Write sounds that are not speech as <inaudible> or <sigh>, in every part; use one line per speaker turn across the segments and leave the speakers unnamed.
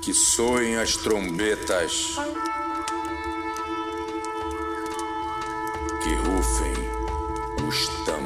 que soem as trombetas, que rufem os tambores.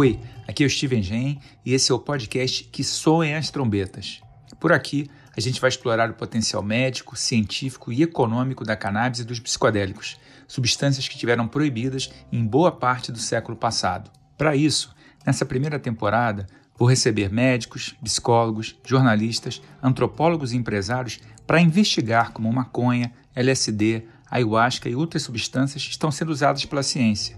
Oi, aqui é o Steven Gen e esse é o podcast Que Soem as Trombetas. Por aqui, a gente vai explorar o potencial médico, científico e econômico da cannabis e dos psicodélicos, substâncias que tiveram proibidas em boa parte do século passado. Para isso, nessa primeira temporada, vou receber médicos, psicólogos, jornalistas, antropólogos e empresários para investigar como maconha, LSD, ayahuasca e outras substâncias estão sendo usadas pela ciência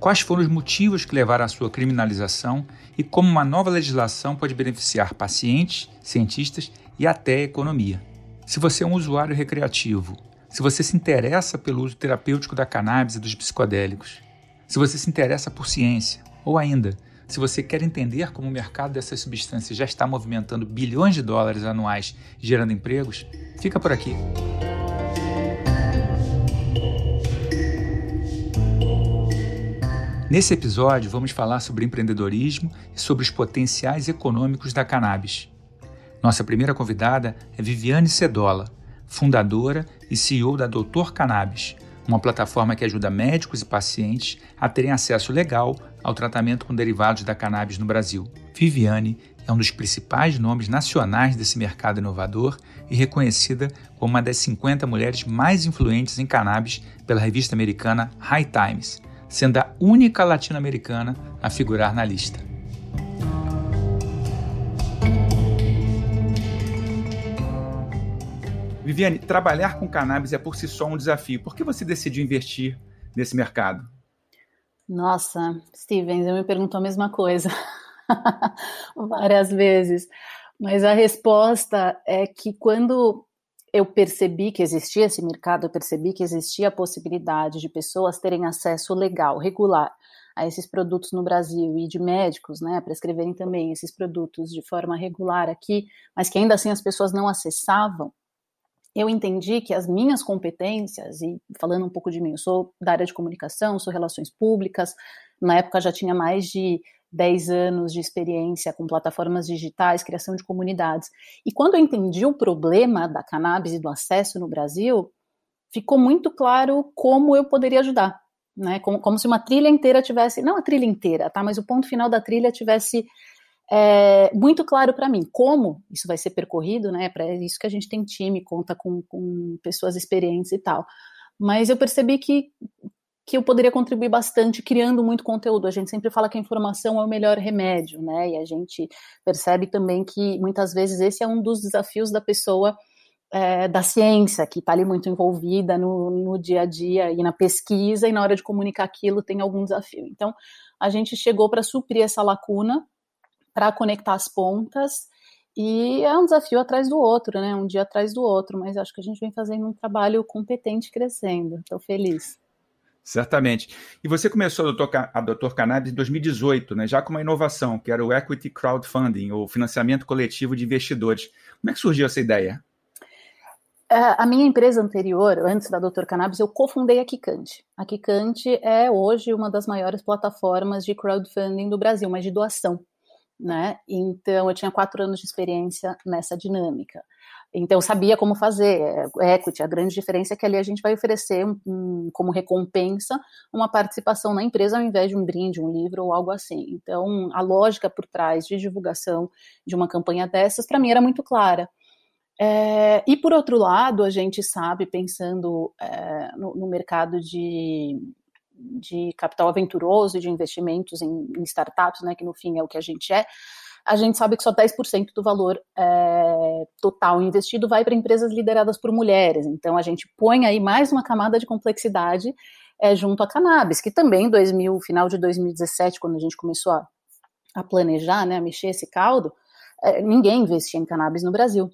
quais foram os motivos que levaram à sua criminalização e como uma nova legislação pode beneficiar pacientes, cientistas e até a economia. Se você é um usuário recreativo, se você se interessa pelo uso terapêutico da cannabis e dos psicodélicos, se você se interessa por ciência, ou ainda, se você quer entender como o mercado dessas substâncias já está movimentando bilhões de dólares anuais gerando empregos, fica por aqui. Nesse episódio, vamos falar sobre empreendedorismo e sobre os potenciais econômicos da cannabis. Nossa primeira convidada é Viviane Cedola, fundadora e CEO da Doutor Cannabis, uma plataforma que ajuda médicos e pacientes a terem acesso legal ao tratamento com derivados da cannabis no Brasil. Viviane é um dos principais nomes nacionais desse mercado inovador e reconhecida como uma das 50 mulheres mais influentes em cannabis pela revista americana High Times sendo a única latino-americana a figurar na lista. Viviane, trabalhar com cannabis é por si só um desafio. Por que você decidiu investir nesse mercado?
Nossa, Stevens, eu me pergunto a mesma coisa <laughs> várias vezes. Mas a resposta é que quando eu percebi que existia esse mercado, eu percebi que existia a possibilidade de pessoas terem acesso legal, regular a esses produtos no Brasil e de médicos, né, prescreverem também esses produtos de forma regular aqui, mas que ainda assim as pessoas não acessavam. Eu entendi que as minhas competências, e falando um pouco de mim, eu sou da área de comunicação, sou relações públicas, na época já tinha mais de 10 anos de experiência com plataformas digitais, criação de comunidades. E quando eu entendi o problema da cannabis e do acesso no Brasil, ficou muito claro como eu poderia ajudar. Né? Como, como se uma trilha inteira tivesse, não a trilha inteira, tá? Mas o ponto final da trilha tivesse é, muito claro para mim como isso vai ser percorrido, né? Para isso que a gente tem time, conta com, com pessoas experientes e tal. Mas eu percebi que que eu poderia contribuir bastante criando muito conteúdo. A gente sempre fala que a informação é o melhor remédio, né? E a gente percebe também que muitas vezes esse é um dos desafios da pessoa é, da ciência, que está ali muito envolvida no, no dia a dia e na pesquisa, e na hora de comunicar aquilo tem algum desafio. Então, a gente chegou para suprir essa lacuna, para conectar as pontas, e é um desafio atrás do outro, né? Um dia atrás do outro, mas acho que a gente vem fazendo um trabalho competente crescendo. Estou feliz.
Certamente. E você começou a Doutor, a Cannabis em 2018, né, já com uma inovação, que era o Equity Crowdfunding, ou financiamento coletivo de investidores. Como é que surgiu essa ideia?
É, a minha empresa anterior, antes da Doutor Cannabis, eu cofundei a Kikante. A Kikante é hoje uma das maiores plataformas de crowdfunding do Brasil, mas de doação. Né? Então, eu tinha quatro anos de experiência nessa dinâmica. Então, sabia como fazer. É, equity, a grande diferença é que ali a gente vai oferecer um, um, como recompensa uma participação na empresa ao invés de um brinde, um livro ou algo assim. Então, a lógica por trás de divulgação de uma campanha dessas, para mim, era muito clara. É, e por outro lado, a gente sabe, pensando é, no, no, mercado de, de capital aventuroso e de investimentos em, em startups, né, que no fim é o que a gente é, a gente sabe que só 10% do valor é, total investido vai para empresas lideradas por mulheres. Então a gente põe aí mais uma camada de complexidade é, junto à cannabis, que também em 2000, final de 2017, quando a gente começou a, a planejar, né, a mexer esse caldo, é, ninguém investia em cannabis no Brasil.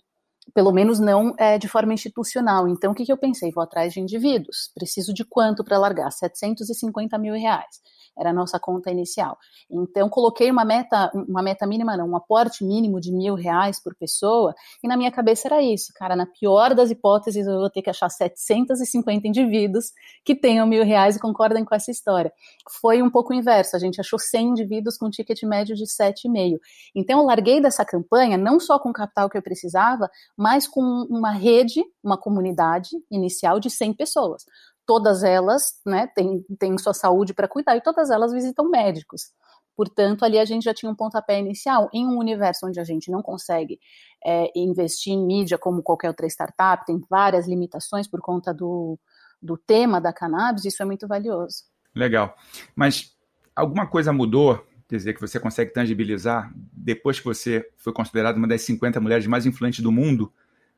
pelo menos não é, de forma institucional. Então, o que, que eu pensei? Vou atrás de indivíduos. Preciso de quanto para largar? 750 mil reais era a nossa conta inicial. Então, coloquei uma meta, uma meta mínima, não, um aporte mínimo de mil reais por pessoa, e na minha cabeça era isso, cara, na pior das hipóteses, eu vou ter que achar 750 indivíduos que tenham mil reais e concordem com essa história. Foi um pouco o inverso, a gente achou 100 indivíduos com ticket médio de 7,5. Então, eu larguei dessa campanha, não só com o capital que eu precisava, mas com uma rede, uma comunidade inicial de 100 pessoas todas elas né, têm, têm sua saúde para cuidar e todas elas visitam médicos. Portanto, ali a gente já tinha um pontapé inicial. Em um universo onde a gente não consegue é, investir em mídia como qualquer outra startup, tem várias limitações por conta do, do tema da cannabis, isso é muito valioso.
Legal. Mas alguma coisa mudou? Quer dizer, que você consegue tangibilizar depois que você foi considerada uma das 50 mulheres mais influentes do mundo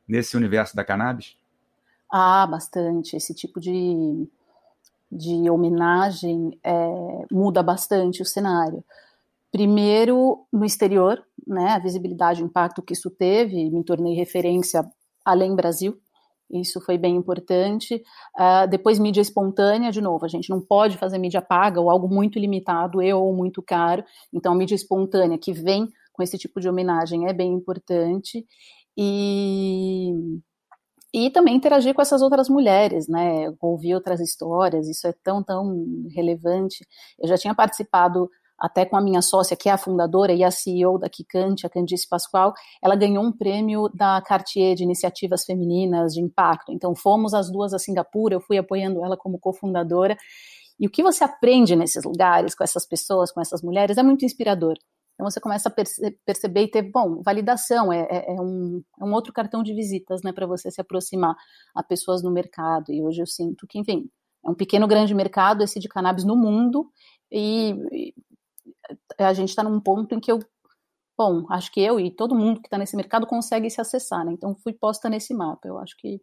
nesse universo da cannabis?
Ah, bastante. Esse tipo de, de homenagem é, muda bastante o cenário. Primeiro, no exterior, né, a visibilidade, o impacto que isso teve, me tornei referência além Brasil, isso foi bem importante. Uh, depois, mídia espontânea, de novo, a gente não pode fazer mídia paga ou algo muito limitado e ou muito caro. Então, mídia espontânea que vem com esse tipo de homenagem é bem importante. E e também interagir com essas outras mulheres, né? Ouvir outras histórias, isso é tão, tão relevante. Eu já tinha participado até com a minha sócia, que é a fundadora e a CEO da Kikante, a Candice Pascoal, ela ganhou um prêmio da Cartier de Iniciativas Femininas de Impacto. Então, fomos as duas a Singapura, eu fui apoiando ela como cofundadora. E o que você aprende nesses lugares, com essas pessoas, com essas mulheres, é muito inspirador. Então você começa a perce perceber e ter, bom, validação é, é, é, um, é um outro cartão de visitas, né, para você se aproximar a pessoas no mercado. E hoje eu sinto que, enfim, é um pequeno grande mercado esse de cannabis no mundo e, e a gente está num ponto em que eu, bom, acho que eu e todo mundo que está nesse mercado consegue se acessar, né? Então fui posta nesse mapa. Eu acho que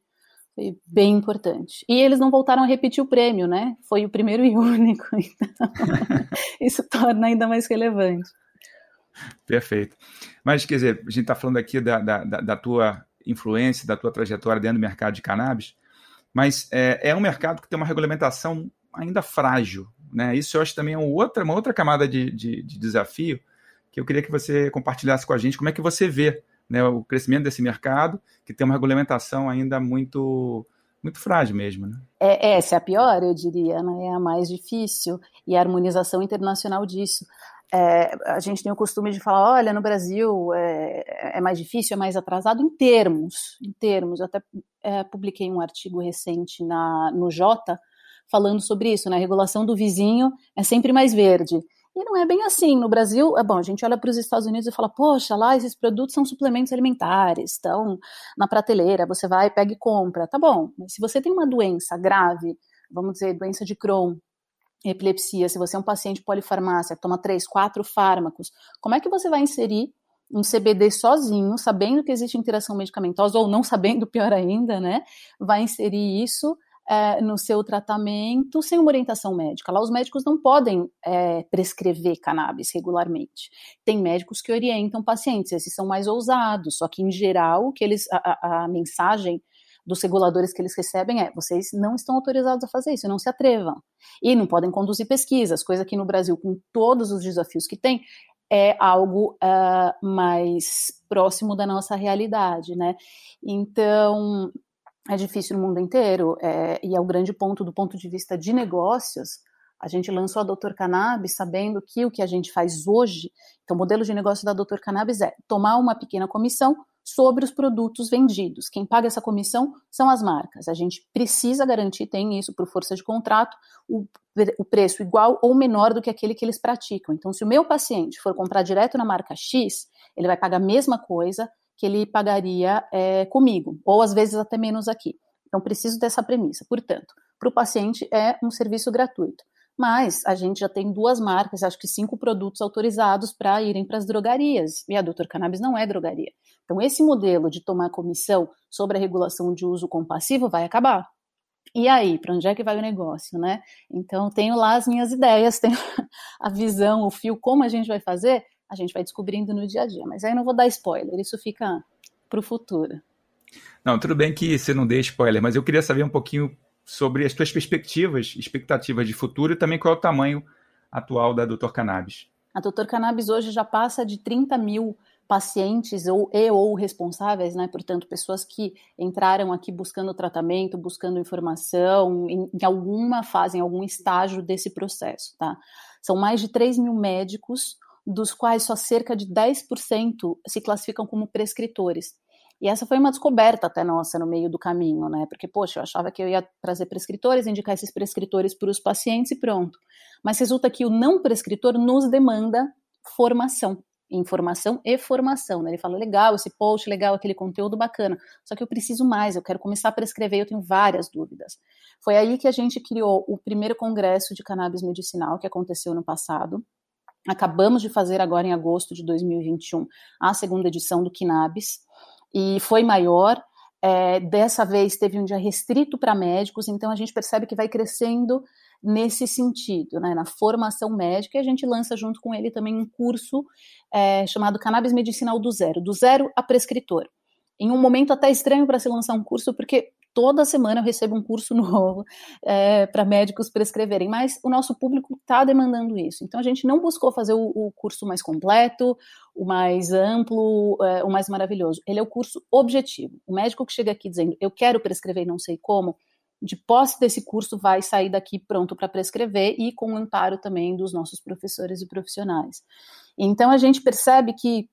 foi bem importante. E eles não voltaram a repetir o prêmio, né? Foi o primeiro e <laughs> único. Então, <laughs> isso torna ainda mais relevante.
Perfeito. Mas, quer dizer, a gente está falando aqui da, da, da, tua influência, da tua trajetória dentro do mercado de cannabis, mas é, é um mercado que tem uma regulamentação ainda frágil. Né? Isso eu acho também é uma outra, uma outra camada de, de, de desafio que eu queria que você compartilhasse com a gente. Como é que você vê né, o crescimento desse mercado, que tem uma regulamentação ainda muito muito frágil mesmo, né?
É, essa é a pior, eu diria, né? É a mais difícil e a harmonização internacional disso. É, a gente tem o costume de falar, olha, no Brasil é, é, mais difícil, é mais atrasado em termos, em termos. Eu até é, publiquei um artigo recente na, no Jota falando sobre isso, né? A regulação do vizinho é sempre mais verde. E não é bem assim. No Brasil, é bom, a gente olha para os Estados Unidos e fala, poxa, lá esses produtos são suplementos alimentares, estão na prateleira, você vai, pega e compra. Tá bom, mas se você tem uma doença grave, vamos dizer, doença de Crohn, epilepsia, se você é um paciente polifarmácia, toma três, quatro fármacos, como é que você vai inserir um CBD sozinho, sabendo que existe interação medicamentosa, ou não sabendo, <laughs> pior ainda, né? Vai inserir isso é, no seu tratamento sem uma orientação médica. Lá os médicos não podem é, prescrever cannabis regularmente. Tem médicos que orientam pacientes, esses são mais ousados, só que em geral que eles, a, a mensagem dos reguladores que eles recebem é: vocês não estão autorizados a fazer isso, não se atrevam. E não podem conduzir pesquisas, coisa que no Brasil, com todos os desafios que tem, é algo uh, mais próximo da nossa realidade, né? Então, é difícil no mundo inteiro, é, e é o grande ponto do ponto de vista de negócios. A gente lançou a Doutor Cannabis sabendo que o que a gente faz hoje, então o modelo de negócio da Doutor Cannabis é tomar uma pequena comissão sobre os produtos vendidos. Quem paga essa comissão são as marcas. A gente precisa garantir, tem isso por força de contrato, o, o preço igual ou menor do que aquele que eles praticam. Então, se o meu paciente for comprar direto na marca X, ele vai pagar a mesma coisa que ele pagaria é, comigo, ou às vezes até menos aqui. Então, preciso dessa premissa. Portanto, para o paciente é um serviço gratuito. Mas a gente já tem duas marcas, acho que cinco produtos autorizados para irem para as drogarias. E a Doutor Cannabis não é drogaria. Então, esse modelo de tomar comissão sobre a regulação de uso compassivo vai acabar. E aí, para onde é que vai o negócio, né? Então, tenho lá as minhas ideias, <laughs> tenho a visão, o fio, como a gente vai fazer, a gente vai descobrindo no dia a dia. Mas aí não vou dar spoiler, isso fica para o futuro.
Não, tudo bem que você não dê spoiler, mas eu queria saber um pouquinho sobre as suas perspectivas, expectativas de futuro e também qual é o tamanho atual da Doutor Cannabis.
A Doutor Cannabis hoje já passa de 30 mil pacientes ou, e ou responsáveis, né, portanto, pessoas que entraram aqui buscando tratamento, buscando informação, em, em, alguma fase, em algum estágio desse processo, tá? São mais de 3 mil médicos, dos quais só cerca de 10% se classificam como prescritores. E essa foi uma descoberta até nossa no meio do caminho, né? Porque, poxa, eu achava que eu ia trazer prescritores, indicar esses prescritores para os pacientes e pronto. Mas resulta que o não prescritor nos demanda formação informação e formação. Né? Ele fala, legal esse post, legal aquele conteúdo bacana, só que eu preciso mais, eu quero começar a prescrever, eu tenho várias dúvidas. Foi aí que a gente criou o primeiro congresso de cannabis medicinal que aconteceu no passado. Acabamos de fazer agora em agosto de 2021 a segunda edição do Cannabis e foi maior. É, dessa vez teve um dia restrito para médicos, então a gente percebe que vai crescendo nesse sentido, né, na formação médica, e a gente lança junto com ele também um curso é, chamado Cannabis Medicinal do Zero, do zero a prescritor. Em um momento até estranho para se lançar um curso, porque toda semana eu recebo um curso <laughs> novo é, para médicos prescreverem, mas o nosso público está demandando isso. Então a gente não buscou fazer o, o curso mais completo, o mais amplo, é, o mais maravilhoso. Ele é o curso objetivo. O médico que chega aqui dizendo eu quero prescrever e não sei como, de posse desse curso vai sair daqui pronto para prescrever e com o amparo também dos nossos professores e profissionais. Então a gente percebe que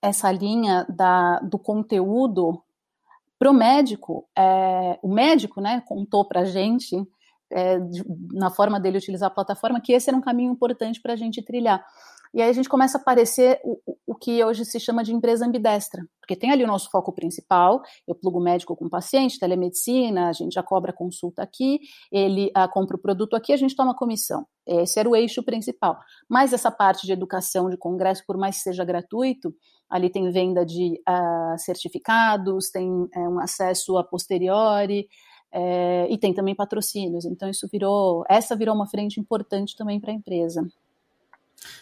essa linha da, do conteúdo para o médico, é, o médico né, contou para a gente, é, de, na forma dele utilizar a plataforma, que esse era um caminho importante para a gente trilhar. E aí a gente começa a aparecer o, o que hoje se chama de empresa ambidestra, porque tem ali o nosso foco principal, eu plugo médico com paciente, telemedicina, a gente já cobra consulta aqui, ele ah, compra o produto aqui, a gente toma comissão. Esse era o eixo principal. Mas essa parte de educação, de congresso, por mais que seja gratuito, ali tem venda de ah, certificados, tem é, um acesso a posteriori, é, e tem também patrocínios. Então isso virou, essa virou uma frente importante também para a empresa.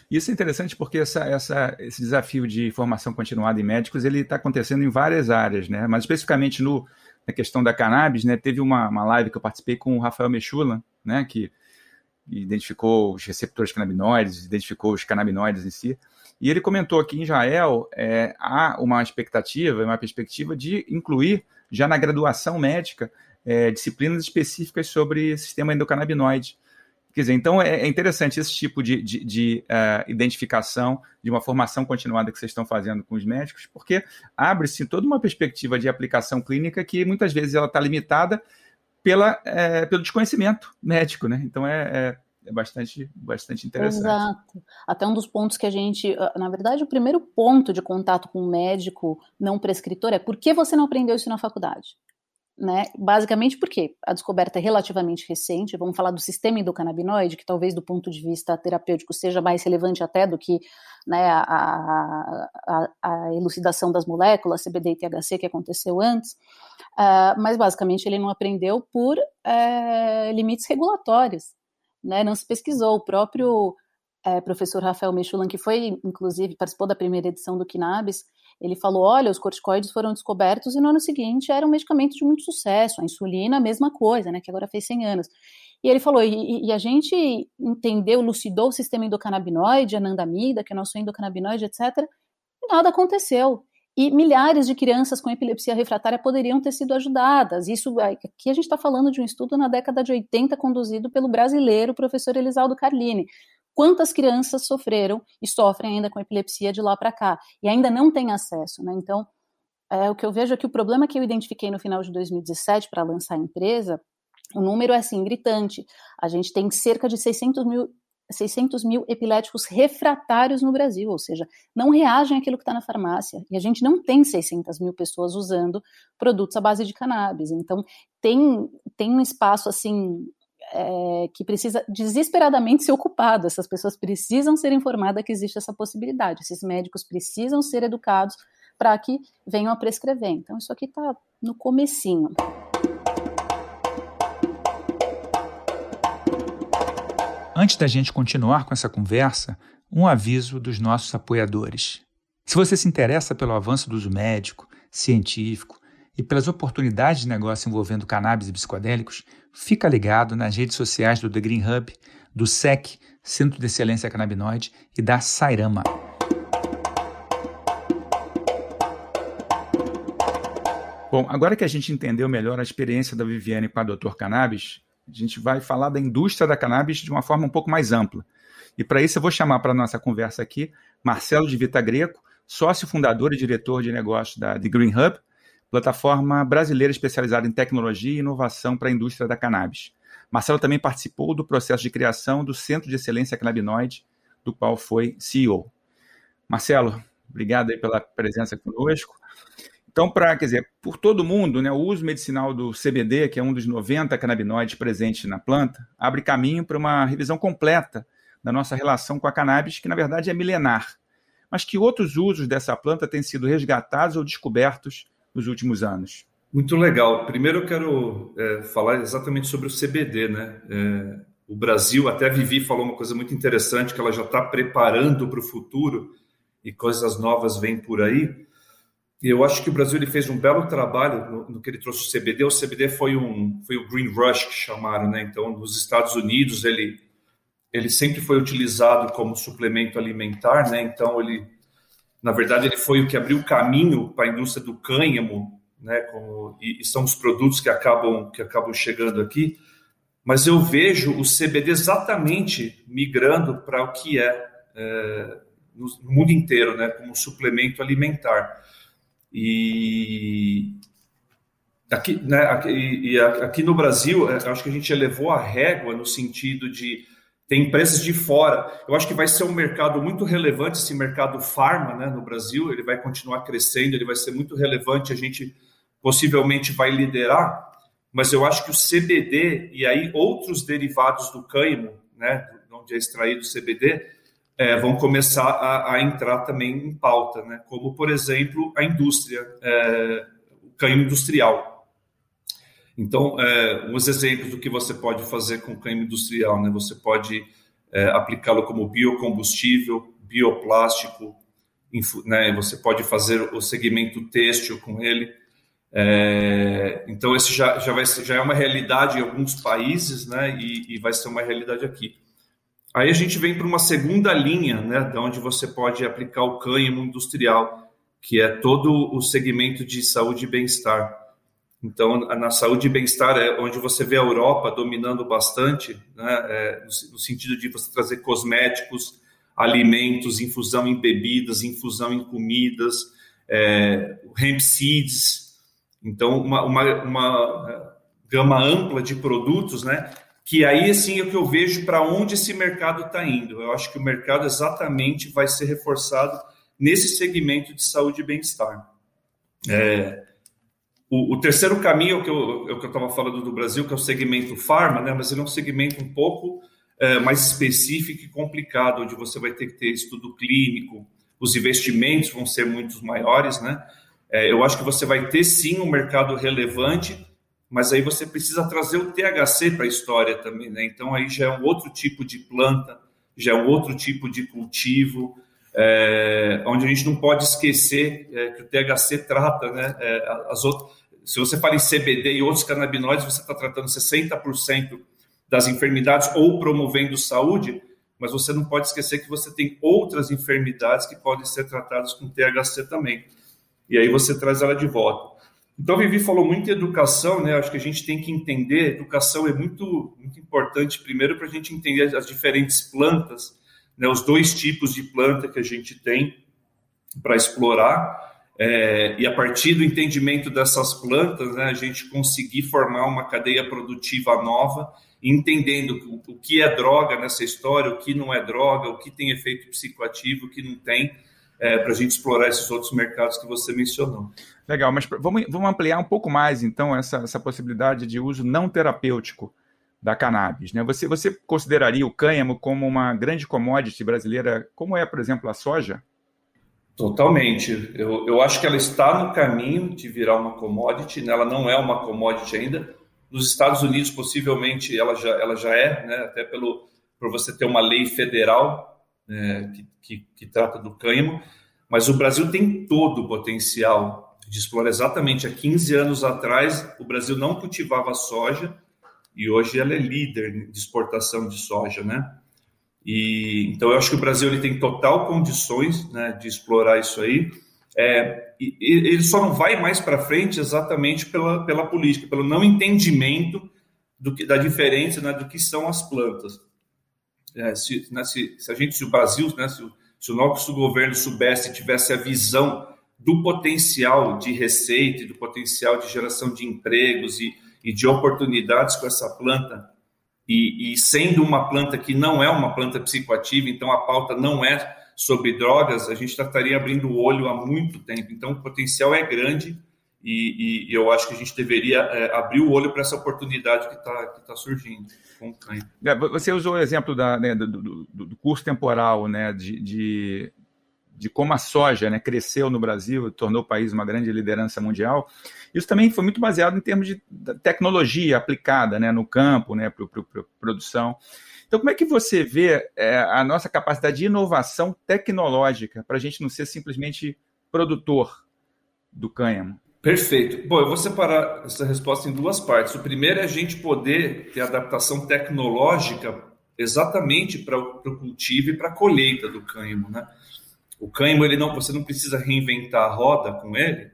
Isso é interessante porque essa, essa, esse desafio de formação continuada em médicos ele está acontecendo em várias áreas, né? Mas especificamente no, na questão da cannabis, né? Teve uma, uma live que eu participei com o Rafael Mechula, né? Que identificou os receptores canabinoides, identificou os canabinoides em si. E ele comentou que em Israel é, há uma expectativa, uma perspectiva de incluir já na graduação médica é, disciplinas específicas sobre sistema endocannabinoide. Quer dizer, então é, é interessante esse tipo de, de, de uh, identificação, de uma formação continuada que vocês estão fazendo com os médicos, porque abre-se toda uma perspectiva de aplicação clínica que muitas vezes ela está limitada pela, é, pelo desconhecimento médico, né? Então é, é, é, bastante, bastante interessante.
Exato. Até um dos pontos que a gente, ah, na verdade, o primeiro ponto de contato com um médico não prescritor é por que você não aprendeu isso na faculdade? Né? Basicamente porque a descoberta é relativamente recente. Vamos falar do sistema endocannabinoide, que talvez do ponto de vista terapêutico seja mais relevante até do que né, a, a, a, elucidação das moléculas CBD e THC que aconteceu antes. Uh, mas basicamente ele não aprendeu por uh, limites regulatórios, né? Não se pesquisou. O próprio uh, professor Rafael Mechulan, que foi inclusive participou da primeira edição do Cannabis, ele falou: olha, os corticoides foram descobertos e no ano seguinte era um medicamento de muito sucesso, a insulina, a mesma coisa, né, que agora fez 100 anos. E ele falou: e, e a gente entendeu, lucidou o sistema endocannabinoide, anandamida, que é nosso endocannabinoide, etc. E nada aconteceu. E milhares de crianças com epilepsia refratária poderiam ter sido ajudadas. Isso aqui a gente está falando de um estudo na década de 80 conduzido pelo brasileiro professor Elisaldo Carlini quantas crianças sofreram e sofrem ainda com epilepsia de lá para cá e ainda não têm acesso, né? Então, é, o que eu vejo é que o problema que eu identifiquei no final de 2017 para lançar a empresa, o número é assim gritante. A gente tem cerca de 600 mil 600 mil epiléticos refratários no Brasil, ou seja, não reagem àquilo que está na farmácia. E a gente não tem 600 mil pessoas usando produtos à base de cannabis. Então, tem, tem um espaço, assim, é, que precisa desesperadamente ser ocupado. Essas pessoas precisam ser informadas que existe essa possibilidade. Esses médicos precisam ser educados para que venham a prescrever. Então, isso aqui está no comecinho.
Antes da gente continuar com essa conversa, um aviso dos nossos apoiadores. Se você se interessa pelo avanço do uso médico, científico e pelas oportunidades de negócio envolvendo cannabis e psicodélicos, fica ligado nas redes sociais do The Green Hub, do SEC, Centro de Excelência Canabinoide, e da Sairama. Bom, agora que a gente entendeu melhor a experiência da Viviane com a Doutor Cannabis, a gente vai falar da indústria da cannabis de uma forma um pouco mais ampla. E para isso eu vou chamar para a nossa conversa aqui Marcelo de Vita Greco, sócio fundador e diretor de negócios da The Green Hub, plataforma brasileira especializada em tecnologia e inovação para a indústria da cannabis. Marcelo também participou do processo de criação do Centro de Excelência Cannabinoide, do qual foi CEO. Marcelo, obrigado pela presença conosco. Então, para, quer dizer, por todo mundo, né, o uso medicinal do CBD, que é um dos 90 canabinoides presentes na planta, abre caminho para uma revisão completa da nossa relação com a cannabis, que na verdade é milenar, mas que outros usos dessa planta têm sido resgatados ou descobertos nos últimos anos.
Muito legal. Primeiro eu quero é, falar exatamente sobre o CBD, né? É, o Brasil, até a Vivi falou uma coisa muito interessante, que ela já está preparando para o futuro e coisas novas vêm por aí. E eu acho que o Brasil ele fez um belo trabalho no, no, que ele trouxe o CBD. O CBD foi um foi o Green Rush que chamaram, né? Então, nos Estados Unidos ele ele sempre foi utilizado como suplemento alimentar, né? Então ele na verdade ele foi o que abriu o caminho para a indústria do cânhamo, né? Como, e, e são os produtos que acabam que acabam chegando aqui. Mas eu vejo o CBD exatamente migrando para o que é, é no, mundo inteiro, né? Como suplemento alimentar. E aqui, né, aqui, aqui no Brasil, é, acho que a gente elevou a régua no sentido de ter empresas de fora. Eu acho que vai ser um mercado muito relevante, esse mercado farma né, no Brasil, ele vai continuar crescendo, ele vai ser muito relevante, a gente possivelmente vai liderar, mas eu acho que o CBD e aí outros derivados do cânhamo, né, onde é extraído o CBD, é, vão começar a, a, entrar também em pauta, né? como, por exemplo, a indústria, é, o canhão industrial. Então, é, uns exemplos do que você pode fazer com o canhão industrial, né? você pode é, aplicá-lo como biocombustível, bioplástico, né? você pode fazer o segmento têxtil com ele, é, então, esse já, já, vai já é uma realidade em alguns países, né? E, e vai ser uma realidade aqui. Aí a gente vem para uma segunda linha, né, da onde você pode aplicar o cânhamo industrial, que é todo o segmento de saúde e bem-estar. Então, na saúde e bem-estar é onde você vê a Europa dominando bastante, né, é, no sentido de você trazer cosméticos, alimentos, infusão em bebidas, infusão em comidas, é, hemp seeds. Então, uma, uma, uma é, gama ampla de produtos, né, que aí sim é o que eu vejo para onde esse mercado está indo. Eu acho que o mercado exatamente vai ser reforçado nesse segmento de saúde e bem-estar. É, o, o, terceiro caminho é o que eu é estava falando do Brasil, que é o segmento farma, né? mas ele é um segmento um pouco é, mais específico e complicado, onde você vai ter que ter estudo clínico, os investimentos vão ser muito maiores. Né? É, eu acho que você vai ter sim um mercado relevante, mas aí você precisa trazer o THC para a história também, né? Então aí já é um outro tipo de planta, já é um outro tipo de cultivo, é, onde a gente não pode esquecer é, que o THC trata, né? É, as outras, se você fala em CBD e outros canabinoides, você está tratando 60% das enfermidades ou promovendo saúde, mas você não pode esquecer que você tem outras enfermidades que podem ser tratadas com THC também. E aí você traz ela de volta. Então, Vivi falou muito em educação, né? Acho que a gente tem que entender, educação é muito, muito importante, primeiro, para a gente entender as diferentes plantas, né? os dois tipos de planta que a gente tem para explorar, é, e a partir do entendimento dessas plantas, né, a gente conseguir formar uma cadeia produtiva nova, entendendo o, que é droga nessa história, o que não é droga, o que tem efeito psicoativo, o que não tem, é, para a gente explorar esses outros mercados que você mencionou.
Legal, mas vamos, vamos ampliar um pouco mais, então, essa, essa possibilidade de uso não terapêutico da cannabis. Né? Você, você consideraria o cânhamo como uma grande commodity brasileira, como é, por exemplo, a soja?
Totalmente. Eu, eu acho que ela está no caminho de virar uma commodity, né? ela não é uma commodity ainda. Nos Estados Unidos, possivelmente, ela já, ela já é, né? até pelo, por você ter uma lei federal é, que, que, que, trata do cânhamo, mas o Brasil tem todo o potencial de explorar exatamente há 15 anos atrás, o Brasil não cultivava soja e hoje ela é líder de exportação de soja, né? E então eu acho que o Brasil ele tem total condições, né, de explorar isso aí. É, e, ele só não vai mais para frente exatamente pela, pela política, pelo não entendimento do que, da diferença né, do que são as plantas. É, se, né, se, se, a gente, se o Brasil, né, se, se o nosso governo soubesse, tivesse a visão do potencial de receita, do potencial de geração de empregos e, e de oportunidades com essa planta, e, e, sendo uma planta que não é uma planta psicoativa, então a pauta não é sobre drogas, a gente estaria abrindo o olho há muito tempo. Então o potencial é grande e, e eu acho que a gente deveria é, abrir o olho para essa oportunidade que está que tá surgindo com o.
É, você usou o exemplo da, né, do, do, do, curso temporal, né, de, de, de, como a soja né, cresceu no Brasil, tornou o país uma grande liderança mundial. Isso também foi muito baseado em termos de tecnologia aplicada né, no campo, né, para produção. Então, como é que você vê é, a nossa capacidade de inovação tecnológica para a gente não ser simplesmente produtor do cânhamo?
Perfeito. Bom, eu vou separar essa resposta em duas partes. O primeiro é a gente poder ter adaptação tecnológica exatamente para o cultivo e para a colheita do cânhamo, né? O cânhamo, ele não, você não precisa reinventar a roda com ele.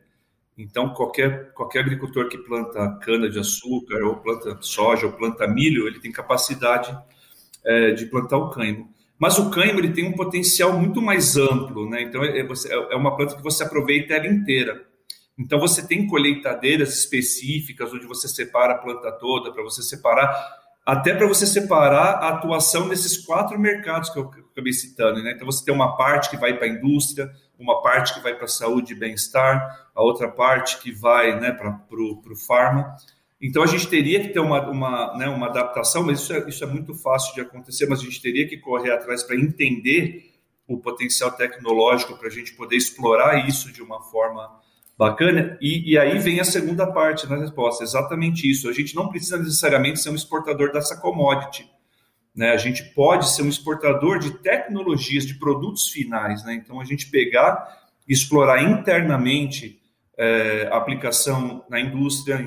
Então, qualquer, qualquer agricultor que planta cana de açúcar, ou planta soja, ou planta milho, ele tem capacidade é, de plantar o cânhamo. Mas o cânhamo ele tem um potencial muito mais amplo, né? Então, é, é, é uma planta que você aproveita ela inteira. Então você tem colheitadeiras específicas onde você separa a planta toda, para você separar, até para você separar a atuação desses quatro mercados que eu acabei citando. Né? Então você tem uma parte que vai para a indústria, uma parte que vai para a saúde e bem-estar, a outra parte que vai né, para o farma. Então a gente teria que ter uma, uma, né, uma adaptação, mas isso é, isso é muito fácil de acontecer, mas a gente teria que correr atrás para entender o potencial tecnológico para a gente poder explorar isso de uma forma Bacana. E, e, aí vem a segunda parte da resposta, exatamente isso. A gente não precisa necessariamente ser um exportador dessa commodity. Né? A gente pode ser um exportador de tecnologias, de produtos finais. Né? Então, a gente pegar e explorar internamente é, a aplicação na indústria.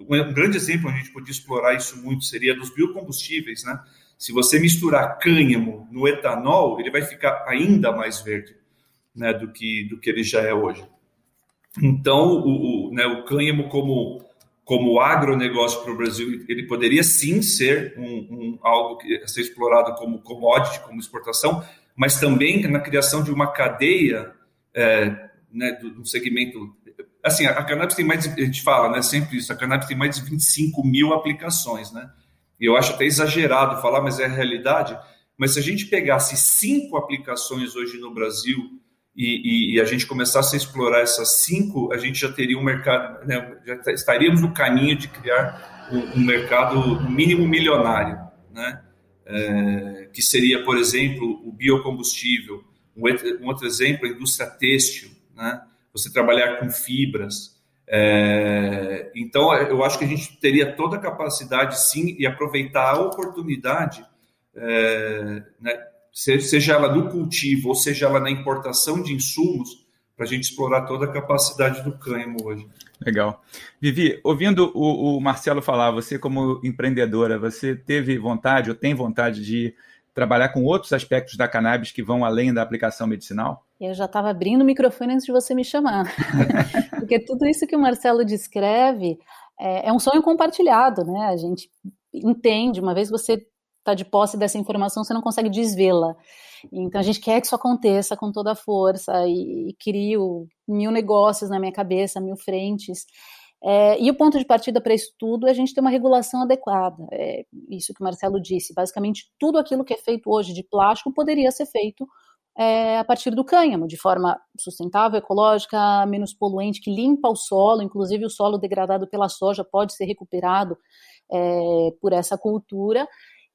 Um grande exemplo, a gente podia explorar isso muito, seria dos biocombustíveis. Né? Se você misturar cânhamo no etanol, ele vai ficar ainda mais verde né, do, que, do que ele já é hoje. Então, o, o, né, o cânhamo como, como agronegócio para o Brasil, ele poderia sim ser um, um, algo que ser explorado como commodity, como exportação, mas também na criação de uma cadeia é, né, do, do, segmento. Assim, a, a cannabis tem mais, a gente fala né, sempre isso, a cannabis tem mais de 25 mil aplicações, né? E eu acho até exagerado falar, mas é a realidade. Mas se a gente pegasse cinco aplicações hoje no Brasil e, e, e, a gente começasse a explorar essas cinco, a gente já teria um mercado, né, já estaríamos no caminho de criar um, um mercado mínimo milionário, né? É, que seria, por exemplo, o biocombustível. Um, outro exemplo, a indústria têxtil, né? Você trabalhar com fibras. É, então, eu acho que a gente teria toda a capacidade, sim, e aproveitar a oportunidade é, né, seja ela no cultivo ou seja ela na importação de insumos, para a gente explorar toda a capacidade do cânhamo hoje.
Legal. Vivi, ouvindo o, o, Marcelo falar, você como empreendedora, você teve vontade ou tem vontade de trabalhar com outros aspectos da cannabis que vão além da aplicação medicinal?
Eu já estava abrindo o microfone antes de você me chamar, <laughs> porque tudo isso que o Marcelo descreve é, é um sonho compartilhado, né? A gente entende, uma vez você está de posse dessa informação, você não consegue desvê-la. Então a gente quer que isso aconteça com toda a força e, e crio mil negócios na minha cabeça, mil frentes. É, e o ponto de partida para isso tudo é a gente ter uma regulação adequada. É isso que o Marcelo disse. Basicamente, tudo aquilo que é feito hoje de plástico poderia ser feito é, a partir do cânhamo, de forma sustentável, ecológica, menos poluente, que limpa o solo. Inclusive, o solo degradado pela soja pode ser recuperado é, por essa cultura.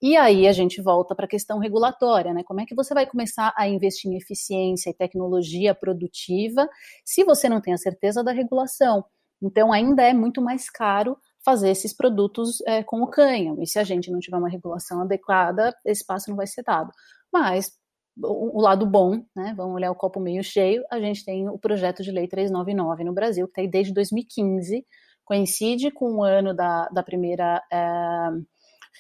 E aí a gente volta para a questão regulatória, né? Como é que você vai começar a investir em eficiência e tecnologia produtiva se você não tem a certeza da regulação? Então ainda é muito mais caro fazer esses produtos é, com o cânhamo. E se a gente não tiver uma regulação adequada, esse passo não vai ser dado. Mas o, lado bom, né? Vamos olhar o copo meio cheio. A gente tem o projeto de lei 399 no Brasil, que está aí desde 2015, coincide com o ano da, da primeira é,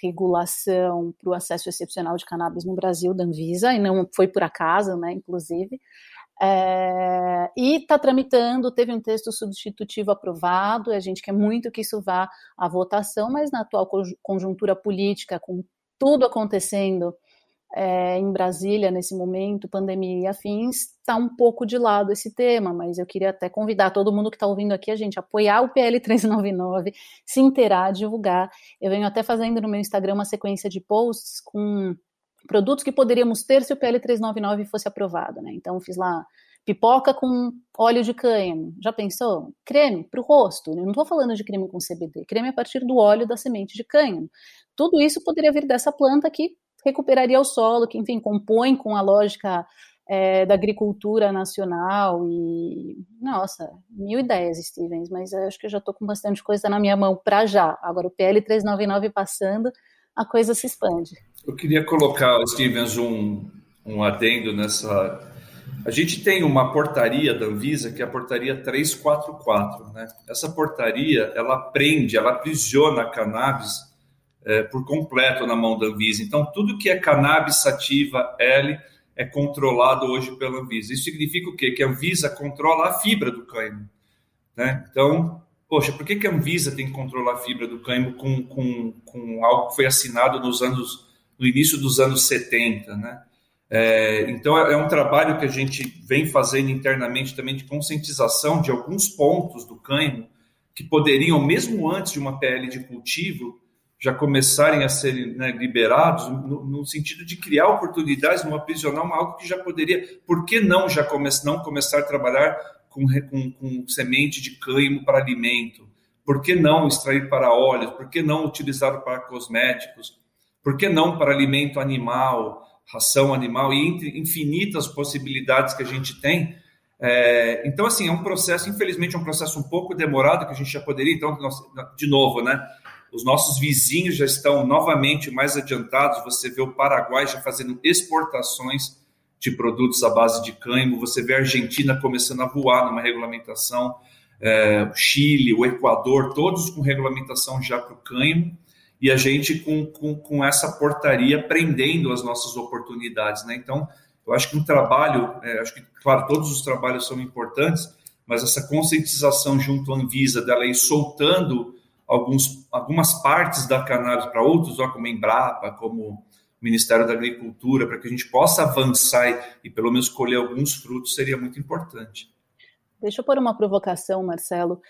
regulação para o acesso excepcional de cannabis no Brasil, da Anvisa, e não foi por acaso, né? Inclusive. É, e está tramitando, teve um texto substitutivo aprovado, a gente quer muito que isso vá à votação, mas na atual conjuntura política, com tudo acontecendo é, em Brasília nesse momento, pandemia e afins, está um pouco de lado esse tema, mas eu queria até convidar todo mundo que está ouvindo aqui a gente apoiar o PL 399, se inteirar, divulgar. Eu venho até fazendo no meu Instagram uma sequência de posts com produtos que poderíamos ter se o PL 399 fosse aprovado, né? Então fiz lá pipoca com óleo de cânhamo. Já pensou? Creme para o rosto. Eu não estou falando de creme com CBD, creme a partir do óleo da semente de cânhamo. Tudo isso poderia vir dessa planta que recuperaria o solo, que, enfim, compõe com a lógica é, da agricultura nacional e, nossa, mil ideias, Stevens, mas acho que eu já estou com bastante coisa na minha mão para já. Agora, o PL 399 passando, a coisa se expande.
Eu queria colocar, Stevens, um, um adendo nessa. A gente tem uma portaria da Anvisa, que é a portaria 344, né? Essa portaria, ela prende, ela aprisiona a cannabis é, por completo na mão da Anvisa. Então, tudo que é cannabis sativa L é controlado hoje pela Anvisa. Isso significa o quê? Que a Anvisa controla a fibra do cânhamo. Né? Então, poxa, por que, que a Anvisa tem que controlar a fibra do cânhamo com, com, com algo que foi assinado nos anos, no início dos anos 70, né? É, então, é, é um trabalho que a gente vem fazendo internamente também de conscientização de alguns pontos do cânhamo que poderiam, mesmo antes de uma PL de cultivo, já começarem a ser né, liberados, no, no, sentido de criar oportunidades, não aprisionar uma, algo que já poderia. Por que não já come, não começar a trabalhar com, com, com semente de cânhamo para alimento? Por que não extrair para óleos? Por que não utilizar para cosméticos? Por que não para alimento animal, ração animal e entre infinitas possibilidades que a gente tem? É, então, assim, é um processo, infelizmente, é um processo um pouco demorado que a gente já poderia. Então, de novo, né? Os nossos vizinhos já estão novamente mais adiantados. Você vê o Paraguai já fazendo exportações de produtos à base de cânhamo. Você vê a Argentina começando a voar numa regulamentação. É, o Chile, o Equador, todos com regulamentação já para o cânhamo. E a gente com, com, com essa portaria prendendo as nossas oportunidades. Né? Então, eu acho que um trabalho, é, acho que, claro, todos os trabalhos são importantes, mas essa conscientização junto à Anvisa, dela ir soltando alguns, algumas partes da cannabis para outros, ó, como Embrapa, como Ministério da Agricultura, para que a gente possa avançar e, e pelo menos colher alguns frutos, seria muito importante.
Deixa eu pôr uma provocação, Marcelo.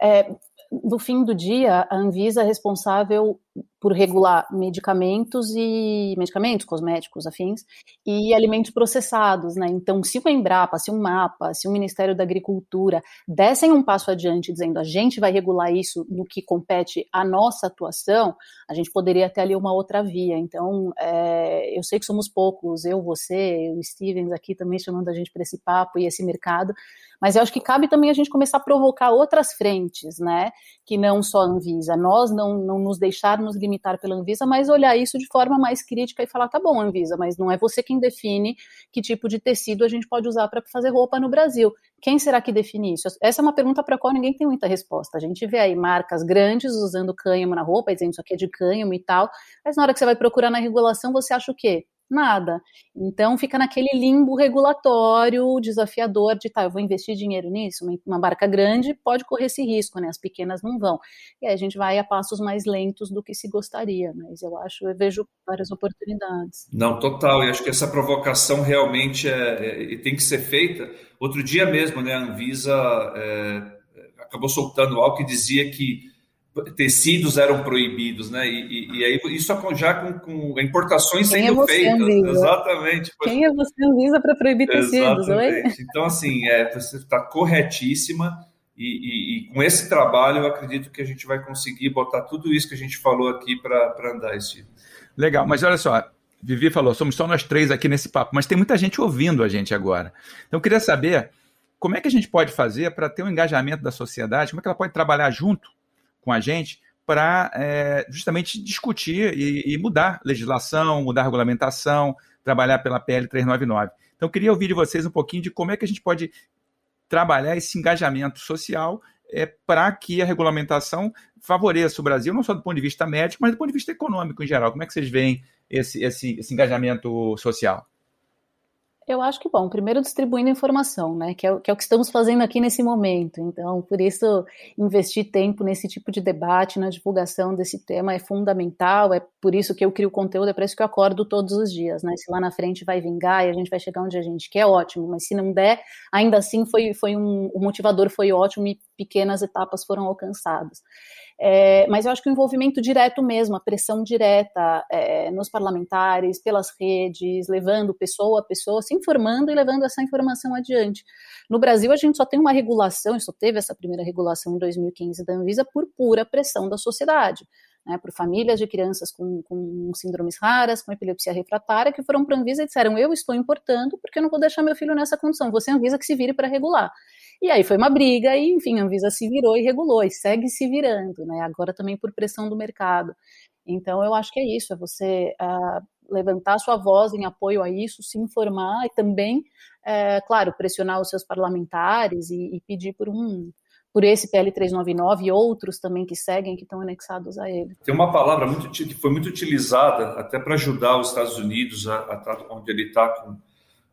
É, no fim do dia, a Anvisa é responsável por regular medicamentos e medicamentos, cosméticos, afins, e alimentos processados, né? Então, se o Embrapa, se o MAPA, se o Ministério da Agricultura dessem um passo adiante dizendo a gente vai regular isso no que compete à nossa atuação, a gente poderia ter ali uma outra via. Então, é, eu sei que somos poucos, eu, você, o Stevens aqui também chamando a gente para esse papo e esse mercado, mas eu acho que cabe também a gente começar a provocar outras frentes, né? Que não só Anvisa. Nós não, não nos deixarmos limitar pela Anvisa, mas olhar isso de forma mais crítica e falar: tá bom, Anvisa, mas não é você quem define que tipo de tecido a gente pode usar para fazer roupa no Brasil. Quem será que define isso? Essa é uma pergunta para a qual ninguém tem muita resposta. A gente vê aí marcas grandes usando cânhamo na roupa, dizendo isso aqui é de cânhamo e tal, mas na hora que você vai procurar na regulação, você acha o quê? Nada. Então fica naquele limbo regulatório desafiador de tá, eu vou investir dinheiro nisso, uma barca grande pode correr esse risco, né? As pequenas não vão. E aí a gente vai a passos mais lentos do que se gostaria, mas eu acho, eu vejo várias oportunidades.
Não, total, e acho que essa provocação realmente é, é tem que ser feita. Outro dia mesmo, né, a Anvisa é, acabou soltando algo que dizia que tecidos eram proibidos, né? E, e, e aí isso já com, com importações Quem sendo é feitas. Anvisa? Exatamente.
Quem é você, Anvisa, para proibir tecidos? Oi?
Então, assim, é, você está corretíssima. E, e, com esse trabalho, eu acredito que a gente vai conseguir botar tudo isso que a gente falou aqui para andar esse.
Legal, mas olha só, Vivi falou, somos só nós três aqui nesse papo, mas tem muita gente ouvindo a gente agora. Então, eu queria saber como é que a gente pode fazer para ter um engajamento da sociedade, como é que ela pode trabalhar junto com a gente para é, justamente discutir e, e, mudar legislação, mudar regulamentação, trabalhar pela PL 399. Então, queria ouvir de vocês um pouquinho de como é que a gente pode trabalhar esse engajamento social é, para que a regulamentação favoreça o Brasil, não só do ponto de vista médico, mas do ponto de vista econômico em geral. Como é que vocês veem esse, esse, esse engajamento social?
Eu acho que, bom, primeiro distribuindo informação, né, que é, que é, o que estamos fazendo aqui nesse momento. Então, por isso, investir tempo nesse tipo de debate, na divulgação desse tema é fundamental, é por isso que eu crio conteúdo, é por isso que eu acordo todos os dias, né, se lá na frente vai vingar e a gente vai chegar onde a gente quer, ótimo, mas se não der, ainda assim foi, foi um, o motivador foi ótimo e pequenas etapas foram alcançadas. É, mas eu acho que o envolvimento direto mesmo, a pressão direta é, nos parlamentares, pelas redes, levando pessoa a pessoa, se informando e levando essa informação adiante. No Brasil, a gente só tem uma regulação, só teve essa primeira regulação em 2015 da Anvisa por pura pressão da sociedade. Né, por famílias de crianças com, com, síndromes raras, com epilepsia refratária, que foram para a Anvisa e disseram: Eu estou importando porque eu não vou deixar meu filho nessa condição. Você, Anvisa, que se vire para regular. E aí foi uma briga e, enfim, a Anvisa se virou e regulou e segue se virando, né? Agora também por pressão do mercado. Então eu acho que é isso, é você uh, levantar sua voz em apoio a isso, se informar e também, uh, claro, pressionar os seus parlamentares e, e pedir por um por esse PL 399 e outros também que seguem, que estão anexados a ele.
Tem uma palavra muito, que foi muito utilizada até para ajudar os Estados Unidos a, a onde ele está com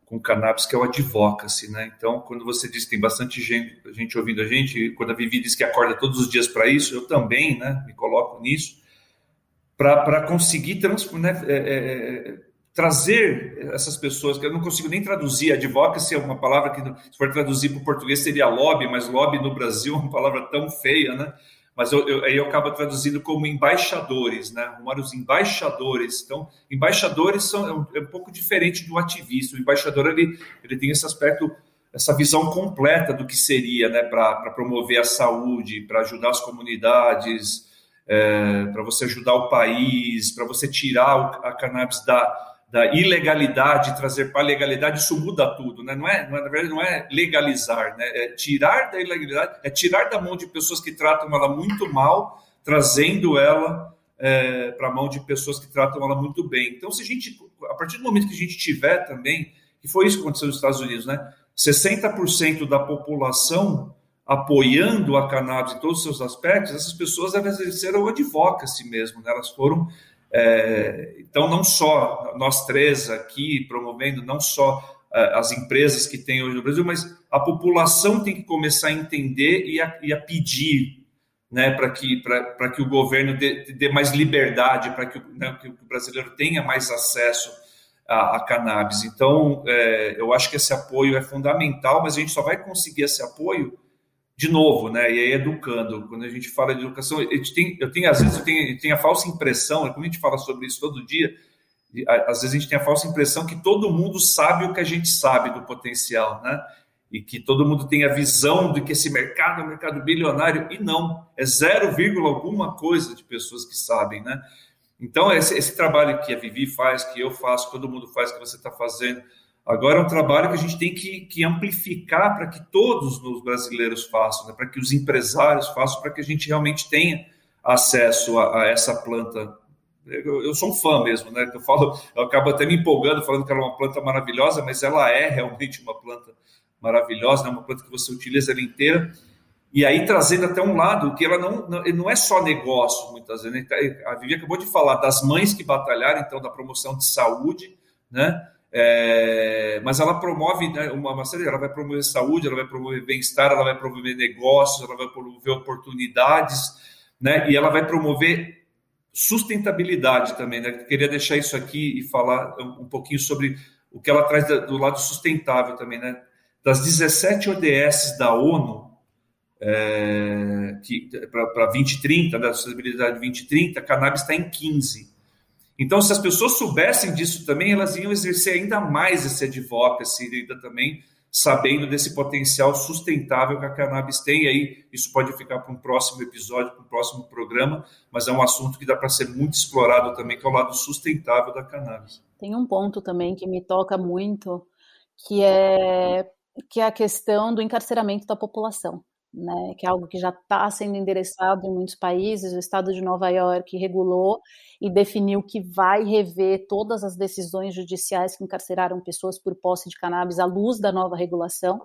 com cannabis, que é o advocacy, né? Então, quando você diz que tem bastante gente, gente ouvindo a gente, quando a Vivi diz que acorda todos os dias para isso, eu também, né, me coloco nisso, para conseguir trans, né, é, é, é, trazer essas pessoas, que eu não consigo nem traduzir, advocacy é uma palavra que, se for traduzir para o português, seria lobby, mas lobby no Brasil é uma palavra tão feia, né? Mas eu, eu, aí eu acabo traduzindo como embaixadores, né? Arrumar os embaixadores. Então, embaixadores são é um, é um, pouco diferente do ativista. O embaixador ele, ele tem esse aspecto, essa visão completa do que seria, né? Para promover a saúde, para ajudar as comunidades, é, para você ajudar o país, para você tirar o, a cannabis da da ilegalidade trazer para a legalidade, isso muda tudo, né? Não é, não é, na verdade, não é legalizar, né? É tirar da ilegalidade, é tirar da mão de pessoas que tratam ela muito mal, trazendo ela é, para a mão de pessoas que tratam ela muito bem. Então, se a gente, a partir do momento que a gente tiver também, que foi isso que aconteceu nos Estados Unidos, né? 60% da população apoiando a cannabis em todos os seus aspectos, essas pessoas elas exerceram advocacy mesmo, né? elas foram é, então, não só nós três aqui promovendo, não só é, as empresas que tem hoje no Brasil, mas a população tem que começar a entender e a, e a pedir né, para que, que o governo dê, dê mais liberdade, para que, né, que, o brasileiro tenha mais acesso a, cannabis. Então, é, eu acho que esse apoio é fundamental, mas a gente só vai conseguir esse apoio de novo, né? E aí educando. Quando a gente fala de educação, eu tenho, eu tenho às vezes eu tenho, eu tenho a falsa impressão, como a gente fala sobre isso todo dia, às vezes a gente tem a falsa impressão que todo mundo sabe o que a gente sabe do potencial, né? E que todo mundo tem a visão de que esse mercado é um mercado bilionário, e não, é 0, alguma coisa de pessoas que sabem, né? Então, esse, esse trabalho que a Vivi faz, que eu faço, todo mundo faz, que você está fazendo, Agora é um trabalho que a gente tem que, que amplificar para que todos os brasileiros façam, né? para que os empresários façam, para que a gente realmente tenha acesso a, a essa planta. Eu, eu, sou um fã mesmo, né? Eu falo, eu acabo até me empolgando falando que ela é uma planta maravilhosa, mas ela é realmente uma planta maravilhosa, né? uma planta que você utiliza ela inteira. E aí trazendo até um lado que ela não, não, não é só negócio, muitas vezes. Né? A Vivi acabou de falar das mães que batalharam, então, da promoção de saúde, né? É, mas ela promove né, uma, uma série, ela vai promover saúde, ela vai promover bem-estar, ela vai promover negócios, ela vai promover oportunidades, né, e ela vai promover sustentabilidade também. Né? Queria deixar isso aqui e falar um, um pouquinho sobre o que ela traz do lado sustentável também. Né? Das 17 ODS da ONU, é, para 2030, da sustentabilidade 2030, a cannabis está em 15. Então, se as pessoas soubessem disso também, elas iam exercer ainda mais esse advocacy, ainda também sabendo desse potencial sustentável que a cannabis tem. E aí, isso pode ficar para um próximo episódio, para um próximo programa, mas é um assunto que dá para ser muito explorado também, que é o lado sustentável da cannabis.
Tem um ponto também que me toca muito, que é, que é a questão do encarceramento da população. Né, que é algo que já está sendo endereçado em muitos países. O estado de Nova York regulou e definiu que vai rever todas as decisões judiciais que encarceraram pessoas por posse de cannabis à luz da nova regulação.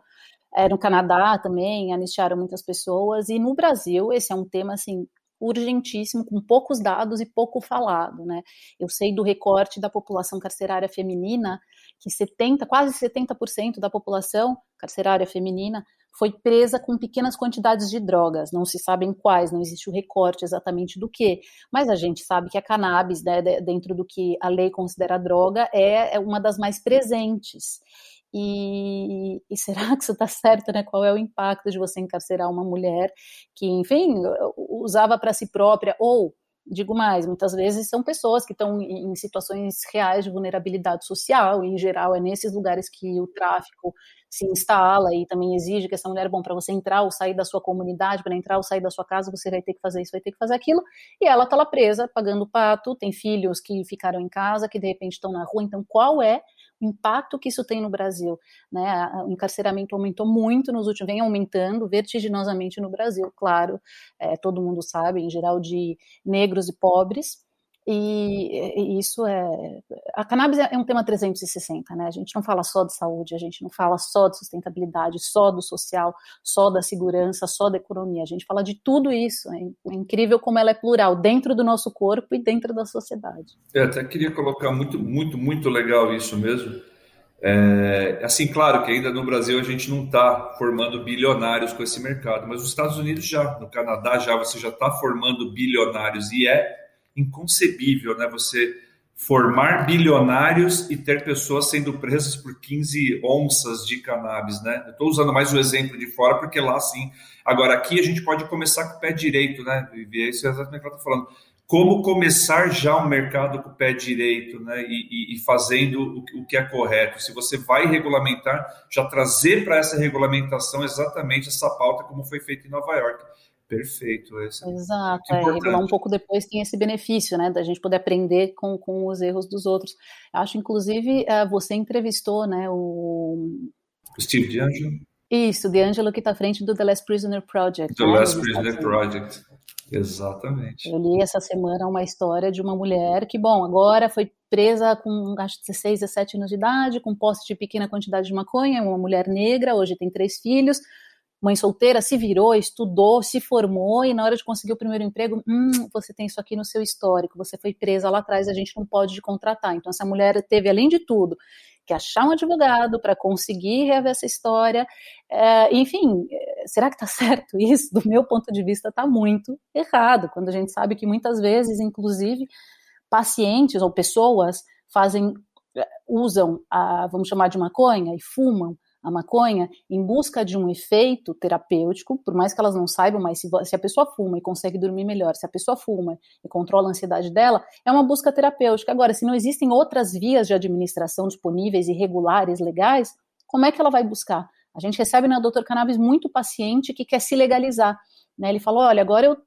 É, no Canadá também anistiaram muitas pessoas e no Brasil esse é um tema assim urgentíssimo, com poucos dados e pouco falado, né? Eu sei do recorte da população carcerária feminina, que 70, quase 70% da população carcerária feminina foi presa com pequenas quantidades de drogas, não se sabem quais, não existe o recorte exatamente do que, mas a gente sabe que a cannabis, né, dentro do que a lei considera droga, é, é uma das mais presentes. E, e, será que isso está certo, né? Qual é o impacto de você encarcerar uma mulher que, enfim, usava para si própria ou Digo mais, muitas vezes são pessoas que estão em situações reais de vulnerabilidade social, e em geral é nesses lugares que o tráfico se instala e também exige que essa mulher, bom, para você entrar ou sair da sua comunidade, para entrar ou sair da sua casa, você vai ter que fazer isso, vai ter que fazer aquilo, e ela está lá presa, pagando pato, tem filhos que ficaram em casa, que de repente estão na rua, então qual é impacto que isso tem no Brasil. Né? O encarceramento aumentou muito nos últimos, vem aumentando vertiginosamente no Brasil, claro, é, todo mundo sabe, em geral de negros e pobres, e, isso é. A cannabis é um tema 360, né? A gente não fala só de saúde, a gente não fala só de sustentabilidade, só do social, só da segurança, só da economia. A gente fala de tudo isso. É, é incrível como ela é plural dentro do nosso corpo e dentro da sociedade.
Eu até queria colocar muito, muito, muito legal isso mesmo. É, assim, claro que ainda no Brasil a gente não está formando bilionários com esse mercado, mas os Estados Unidos já, no Canadá já, você já está formando bilionários e é inconcebível, né? Você formar bilionários e ter pessoas sendo presas por 15 onças de cannabis, né? Estou usando mais o exemplo de fora porque lá sim. Agora aqui a gente pode começar com o pé direito, né? E isso é exatamente o que ela está falando. Como começar já o um mercado com o pé direito, né? E, e, e fazendo o, o, que é correto. Se você vai regulamentar, já trazer para essa regulamentação exatamente essa pauta como foi feito em Nova York Perfeito. Esse
é Exato, é, regular um pouco depois tem esse benefício, né, da gente poder aprender com, com os erros dos outros. Acho, inclusive, uh, você entrevistou, né, o...
Steve D'Angelo.
Isso, D'Angelo que está à frente do The Last Prisoner Project.
The né, Last Prisoner Project, exatamente.
Eu li essa semana uma história de uma mulher que, bom, agora foi presa com, acho, 16, 17 anos de idade, com posse de pequena quantidade de maconha, uma mulher negra, hoje tem três filhos, mãe solteira, se virou, estudou, se formou e na hora de conseguir o primeiro emprego, hum, você tem isso aqui no seu histórico, você foi presa lá atrás, a gente não pode te contratar. Então essa mulher teve, além de tudo, que achar um advogado para conseguir rever essa história. É, enfim, será que está <laughs> certo isso? Do meu ponto de vista, está muito errado, quando a gente sabe que muitas vezes, inclusive, pacientes ou pessoas fazem é, usam a, vamos chamar de maconha e fumam a maconha em busca de um efeito terapêutico, por mais que elas não saibam, mas se, se, a pessoa fuma e consegue dormir melhor, se a pessoa fuma e controla a ansiedade dela, é uma busca terapêutica. Agora, se não existem outras vias de administração disponíveis e regulares, legais, como é que ela vai buscar? A gente recebe na Doutor Cannabis muito paciente que quer se legalizar. Né? Ele falou: olha, agora eu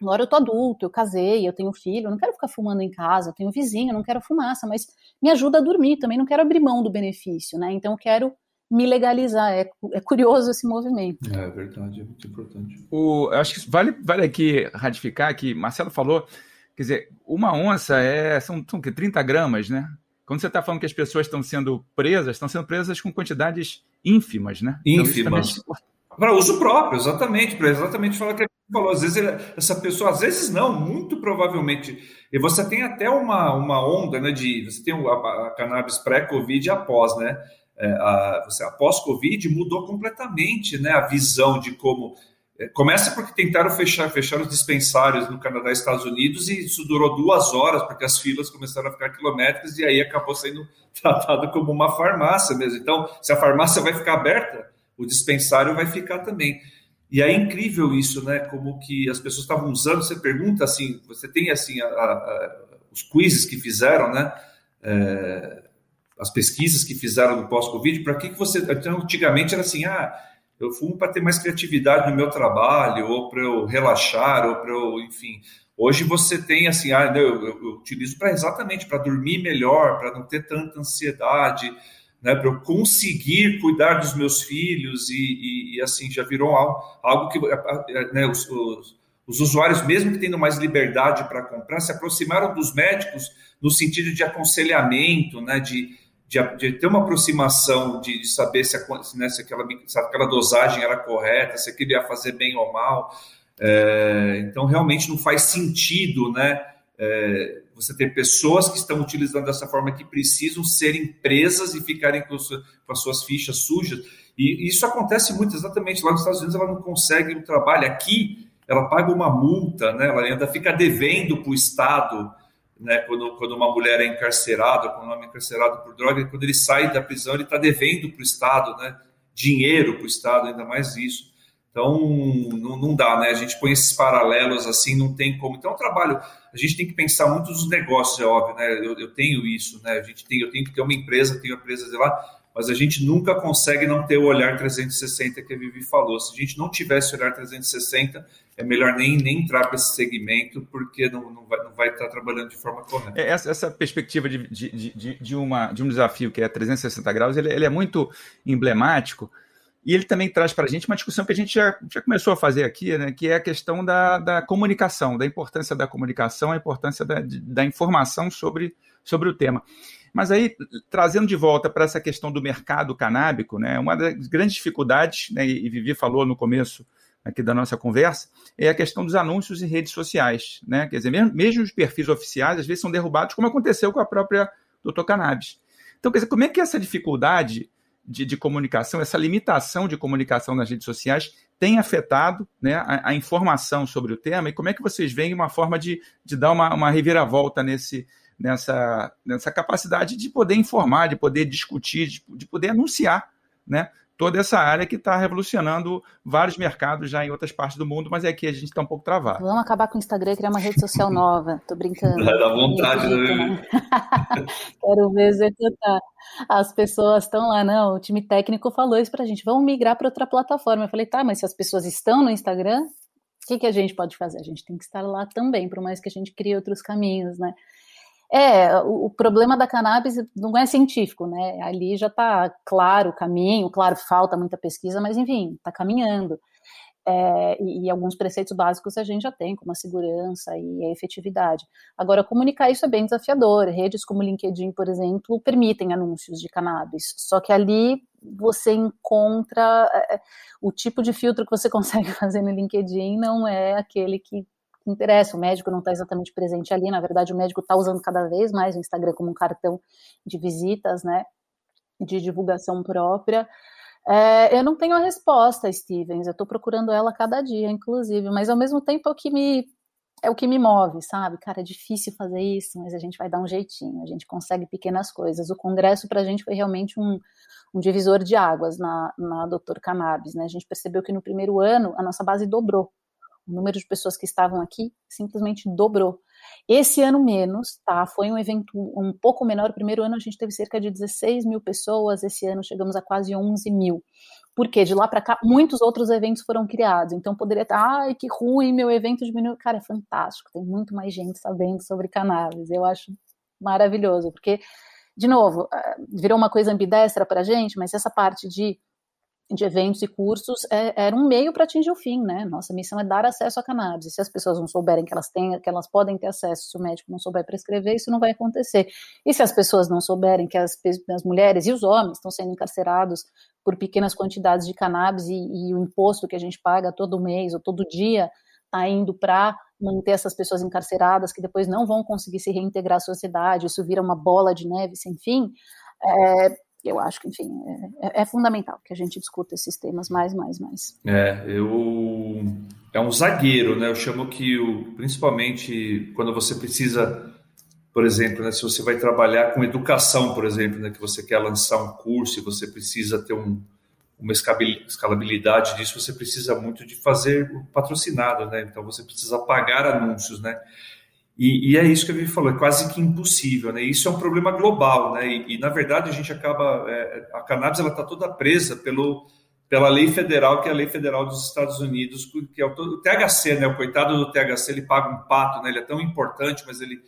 agora eu tô adulto, eu casei, eu tenho filho, eu não quero ficar fumando em casa, eu tenho vizinho, eu não quero fumaça, mas me ajuda a dormir, também não quero abrir mão do benefício, né? Então eu quero me legalizar. É, é curioso esse movimento.
É verdade, é muito importante.
O, eu acho que vale, vale aqui ratificar que Marcelo falou, quer dizer, uma onça é, são, são 30 gramas, né? Quando você está falando que as pessoas estão sendo presas, estão sendo presas com quantidades ínfimas, né?
Então, ínfimas. Então, para uso próprio, exatamente, para exatamente falar que ele falou. Às vezes ele, essa pessoa, às vezes não, muito provavelmente. E você tem até uma, uma onda, né? De você tem a, a cannabis pré-Covid e após, né? É, a, você, após Covid, mudou completamente né, a visão de como. É, começa porque tentaram fechar, fechar os dispensários no Canadá e Estados Unidos, e isso durou duas horas, porque as filas começaram a ficar quilométricas, e aí acabou sendo <laughs> tratado como uma farmácia mesmo. Então, se a farmácia vai ficar aberta, o dispensário vai ficar também. E é incrível isso, né? Como que as pessoas estavam usando. Você pergunta assim, você tem assim a, a, os quizzes que fizeram, né? É, as pesquisas que fizeram no pós-Covid, para que, que você. Então, antigamente era assim, ah, eu fumo para ter mais criatividade no meu trabalho, ou para eu relaxar, ou para eu, enfim. Hoje você tem assim, ah, eu, eu, eu utilizo para exatamente para dormir melhor, para não ter tanta ansiedade. né, para eu conseguir cuidar dos meus filhos e, e, e assim já virou algo, algo que né, os, os, os, usuários, mesmo que tendo mais liberdade para comprar, se aproximaram dos médicos no sentido de aconselhamento, né, de, de, de ter uma aproximação, de, de saber se, a, né, se, aquela, se aquela dosagem era correta, se aquilo ia fazer bem ou mal. É, então, realmente não faz sentido, né? É, você ter pessoas que estão utilizando dessa forma que precisam ser empresas e ficarem com, com as suas fichas sujas. E isso acontece muito exatamente lá nos Estados Unidos, ela não consegue um trabalho. Aqui, ela paga uma multa, né? ela ainda fica devendo para o Estado. Né, quando, quando uma mulher é encarcerada, quando um homem é encarcerado por droga, quando ele sai da prisão, ele está devendo para o Estado, né, dinheiro para o Estado, ainda mais isso. Então, não, não, dá, né? A gente põe esses paralelos assim, não tem como. Então, é um trabalho. A gente tem que pensar muito nos negócios, é óbvio, né? Eu, eu tenho isso, né? A gente tem, eu tenho que ter uma empresa, tenho uma empresa de lá, mas a gente nunca consegue não ter o olhar 360 que a Vivi falou. Se a gente não tivesse o olhar 360, é melhor nem, nem entrar para esse segmento, porque não, não, vai, não vai estar trabalhando de forma correta.
É, essa, essa perspectiva de, de, de, de, uma, de um desafio que é 360 graus, ele, ele é muito emblemático e ele também traz para a gente uma discussão que a gente já, já começou a fazer aqui, né, que é a questão da, da comunicação, da importância da comunicação, a importância da, da informação sobre, sobre o tema. Mas aí, trazendo de volta para essa questão do mercado canábico, né, uma das grandes dificuldades, né, e Vivi falou no começo aqui da nossa conversa, é a questão dos anúncios em redes sociais. Né? Quer dizer, mesmo, mesmo os perfis oficiais, às vezes, são derrubados, como aconteceu com a própria Doutor Cannabis. Então, quer dizer, como é que essa dificuldade de, de, comunicação, essa limitação de comunicação nas redes sociais tem afetado né, a, a, informação sobre o tema e como é que vocês veem uma forma de, de dar uma, uma reviravolta nesse, nessa, nessa capacidade de poder informar, de poder discutir, de, de poder anunciar né, toda essa área que está revolucionando vários mercados já em outras partes do mundo, mas é que a gente está um pouco travado.
Vamos acabar com o Instagram e criar uma rede social nova. Tô brincando.
Dá vontade, né? <laughs>
Quero ver executar. As pessoas estão lá, não. O time técnico falou isso para a gente. Vamos migrar para outra plataforma. Eu falei, tá, mas se as pessoas estão no Instagram, o que, que a gente pode fazer? A gente tem que estar lá também, por mais que a gente crie outros caminhos, né? É, o, o, problema da cannabis não é científico, né? Ali já está claro o caminho, claro, falta muita pesquisa, mas enfim, está caminhando. É, e, e, alguns preceitos básicos a gente já tem, como a segurança e a efetividade. Agora, comunicar isso é bem desafiador. Redes como LinkedIn, por exemplo, permitem anúncios de cannabis, só que ali você encontra é, o tipo de filtro que você <laughs> consegue fazer no LinkedIn não é aquele que que interessa. O médico não está exatamente presente ali, na verdade, o médico está usando cada vez mais o Instagram como um cartão de visitas, né? De divulgação própria. É, eu não tenho a resposta, Stevens. Eu estou procurando ela cada dia, inclusive, mas ao mesmo tempo é o que me é o que me move, sabe? Cara, é difícil fazer isso, mas a gente vai dar um jeitinho, a gente consegue pequenas coisas. O congresso para a gente foi realmente um, um divisor de águas na, na Doutor Cannabis, né? A gente percebeu que no primeiro ano a nossa base dobrou o número de pessoas que estavam aqui simplesmente dobrou. Esse ano menos, tá? Foi um evento um pouco menor. O primeiro ano a gente teve cerca de 16 mil pessoas, esse ano chegamos a quase 11 mil. Porque de lá para cá, muitos outros eventos foram criados. Então poderia estar, ai, que ruim, meu evento diminuiu. Cara, é fantástico, tem muito mais gente sabendo sobre cannabis. Eu acho maravilhoso, porque, de novo, eh, virou uma coisa ambidestra para a gente, mas essa parte de de eventos e cursos é, era um meio para atingir o fim, né? Nossa missão é dar acesso à cannabis. E se as pessoas não souberem que elas têm, que elas podem ter acesso, se o médico não souber prescrever, isso não vai acontecer. E se as pessoas não souberem que as, as mulheres e os homens estão sendo encarcerados por pequenas quantidades de cannabis e, e o imposto que a gente paga todo mês ou todo dia está indo para manter essas pessoas encarceradas que depois não vão conseguir se reintegrar à sociedade, isso vira uma bola de neve sem fim. É, eu acho que, enfim, é, é, é, fundamental que a gente discuta esses temas mais, mais, mais.
É, eu é um zagueiro, né? Eu chamo que o, principalmente quando você precisa, por exemplo, né, se você vai trabalhar com educação, por exemplo, né, que você quer lançar um curso e você precisa ter um, uma escalabilidade disso, você precisa muito de fazer patrocinado, né? Então você precisa pagar anúncios, né? E, e, é isso que a Vivi falou, é quase que impossível, né? Isso é um problema global, né? E, e na verdade a gente acaba, é, a cannabis ela está toda presa pelo, pela lei federal, que é a lei federal dos Estados Unidos, que é o, o THC, né? O coitado do THC ele paga um pato, né? Ele é tão importante, mas ele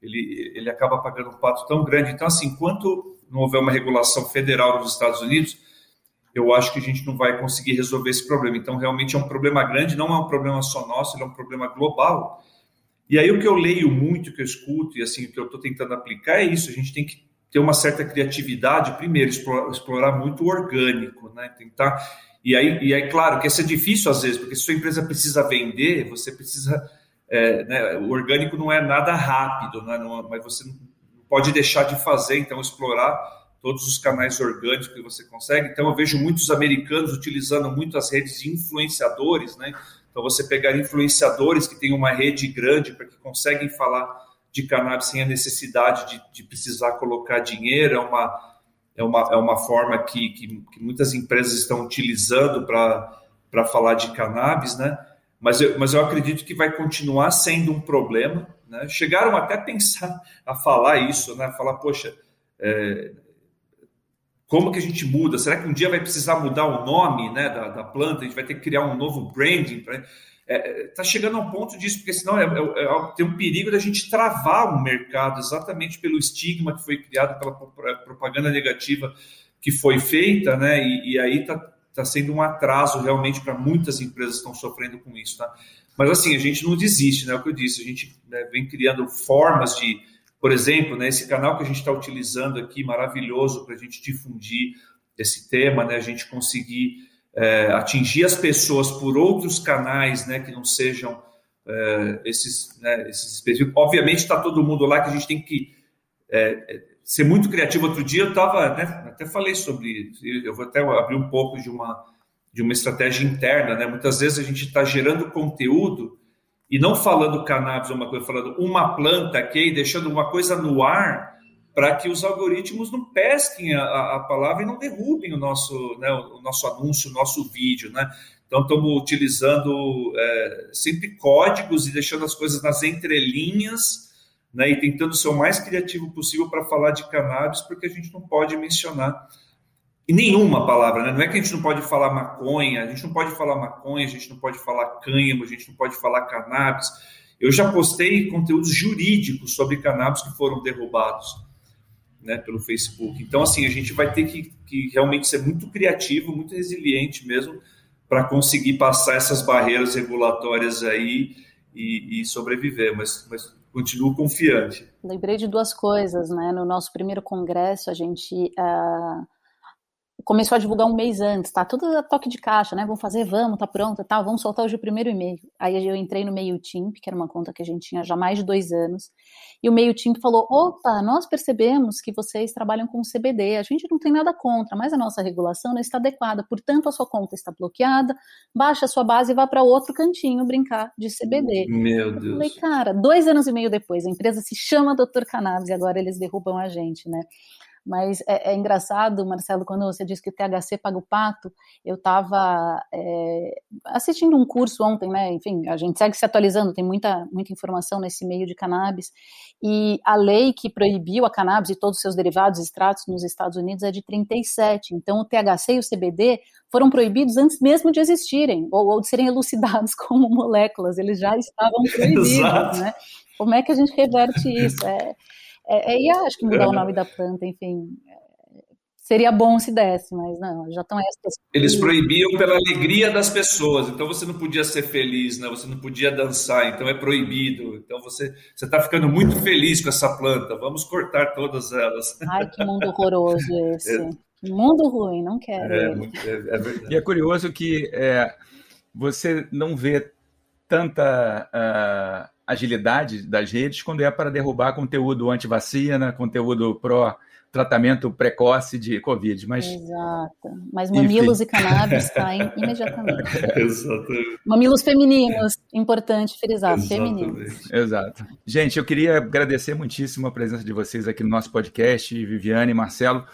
ele, ele acaba pagando um pato tão grande. Então assim, enquanto não houver uma regulação federal nos Estados Unidos, eu acho que a gente não vai conseguir resolver esse problema. Então, realmente é um problema grande, não é um problema só nosso, ele é um problema global. E aí o que eu leio muito, que eu escuto e assim o que eu estou tentando aplicar é isso. A gente tem que ter uma certa criatividade, primeiro explorar, explorar muito o orgânico, né? Tentar e aí, e aí, claro, que isso é difícil às vezes, porque se sua empresa precisa vender, você precisa. É, né, o orgânico não é nada rápido, né, não, mas você não pode deixar de fazer, então, explorar todos os canais orgânicos que você consegue. Então, eu vejo muitos americanos utilizando muito as redes de influenciadores, né? Então, você pegar influenciadores que têm uma rede grande para que conseguem falar de cannabis sem a necessidade de, de precisar colocar dinheiro, é uma, é uma, é uma forma que, que, que muitas empresas estão utilizando para falar de cannabis, né? Mas eu, mas eu acredito que vai continuar sendo um problema. Né? Chegaram até a pensar a falar isso, né? Falar, poxa, é, como que a gente muda? Será que um dia vai precisar mudar o nome né, da, da planta? A gente vai ter que criar um novo branding? Está é, tá chegando a um ponto disso, porque senão é, é, é, tem um perigo da gente travar o mercado exatamente pelo estigma que foi criado pela propaganda negativa que foi feita, né? E, e aí está tá sendo um atraso realmente para muitas empresas que estão sofrendo com isso, tá? Mas assim, a gente não desiste, né? É o que eu disse, a gente né, vem criando formas de por exemplo, né, esse canal que a gente está utilizando aqui, maravilhoso para a gente difundir esse tema, né, a gente conseguir é, atingir as pessoas por outros canais né, que não sejam é, esses, né, esses específicos. Obviamente está todo mundo lá que a gente tem que é, ser muito criativo. Outro dia eu estava, né, até falei sobre, eu vou até abrir um pouco de uma, de uma estratégia interna. Né? Muitas vezes a gente está gerando conteúdo e não falando cannabis uma coisa, falando uma planta aqui, deixando uma coisa no ar para que os algoritmos não pesquem a, a, palavra e não derrubem o nosso, né, o nosso anúncio, o nosso vídeo, né? Então, estamos utilizando é, sempre códigos e deixando as coisas nas entrelinhas, né, e tentando ser o mais criativo possível para falar de cannabis, porque a gente não pode mencionar nenhuma palavra, né? Não é que a gente não pode falar maconha, a gente não pode falar maconha, a gente não pode falar cânhamo, a gente não pode falar cannabis. Eu já postei conteúdos jurídicos sobre cannabis que foram derrubados né, pelo Facebook. Então, assim, a gente vai ter que, que realmente ser muito criativo, muito resiliente mesmo, para conseguir passar essas barreiras regulatórias aí e, e sobreviver. Mas, mas continuo confiante.
Lembrei de duas coisas, né? No nosso primeiro congresso, a gente. Uh começou a divulgar um mês antes, tá? Tudo a toque de caixa, né? Vamos fazer, vamos, tá pronto, tal, vamos soltar hoje o primeiro e-mail. Aí eu entrei no MailChimp, que era uma conta que a gente tinha já mais de dois anos, e o MailChimp falou: opa, nós percebemos que vocês trabalham com CBD, a gente não tem nada contra, mas a nossa regulação não está adequada, portanto a sua conta está bloqueada, baixa a sua base e vá para outro cantinho brincar de CBD.
Meu Deus. Eu
falei, cara, dois anos e meio depois, a empresa se chama Dr. Cannabis e agora eles derrubam a gente, né? Mas é, é, engraçado, Marcelo, quando você disse que o THC paga o pato, eu estava é, assistindo um curso ontem, né? Enfim, a gente segue se atualizando, tem muita, muita informação nesse meio de cannabis. E a lei que proibiu a cannabis e todos os seus derivados extratos nos Estados Unidos é de 37. Então, o THC e o CBD foram proibidos antes mesmo de existirem, ou, ou de serem elucidados <laughs> como moléculas, eles já estavam proibidos, né? Como é que a gente reverte isso? É, é, é, acho que mudar o nome da planta, enfim, seria bom se desse, mas não, já estão essas.
Eles proibiam pela alegria das pessoas, então você não podia ser feliz, né? Você não podia dançar, então é proibido. Então você você está ficando muito feliz com essa planta. Vamos cortar todas elas. <laughs>
Ai, que mundo horroroso esse. É. Mundo ruim, não quero.
É, é, é verdade. E é curioso que é, você não vê tanta uh, agilidade das redes quando é para derrubar conteúdo anti-vacina, conteúdo pró tratamento precoce de Covid. Mas,
Exato. Mas mamilos enfim. e cannabis <laughs> caem imediatamente. Exatamente. Mamilos femininos, importante frisar, Exatamente. femininos.
Exato. Gente, eu queria agradecer muitíssimo a presença de vocês aqui no nosso podcast, Viviane e Marcelo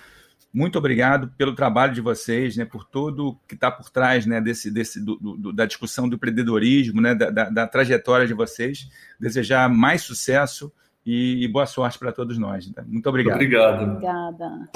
muito obrigado pelo trabalho de vocês, né, por tudo que está por trás né, desse, desse, do, do, da discussão do empreendedorismo, né, da, da, da, trajetória de vocês. Desejar mais sucesso e, e boa sorte para todos nós. Né? Muito obrigado.
Obrigado.
Obrigada.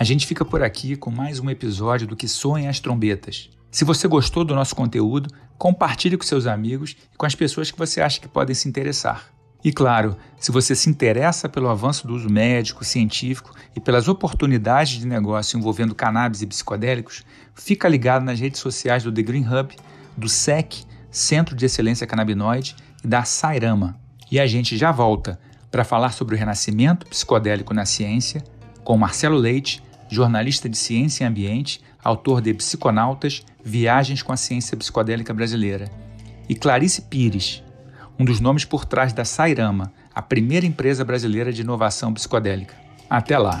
A gente fica por aqui com mais um episódio do Que Soem as Trombetas. Se você gostou do nosso conteúdo, compartilhe com seus amigos e com as pessoas que você acha que podem se interessar.
E claro, se você se interessa pelo avanço do uso médico, científico e pelas oportunidades de negócio envolvendo cannabis e psicodélicos, fica ligado nas redes sociais do The Green Hub, do SEC, Centro de Excelência Canabinoide, e da Sairama. E a gente já volta para falar sobre o renascimento psicodélico na ciência com Marcelo Leite, jornalista de ciência e ambiente, autor de Psiconautas, Viagens com a Ciência Psicodélica Brasileira, e Clarice Pires, um dos nomes por trás da Sairama, a primeira empresa brasileira de inovação psicodélica. Até lá!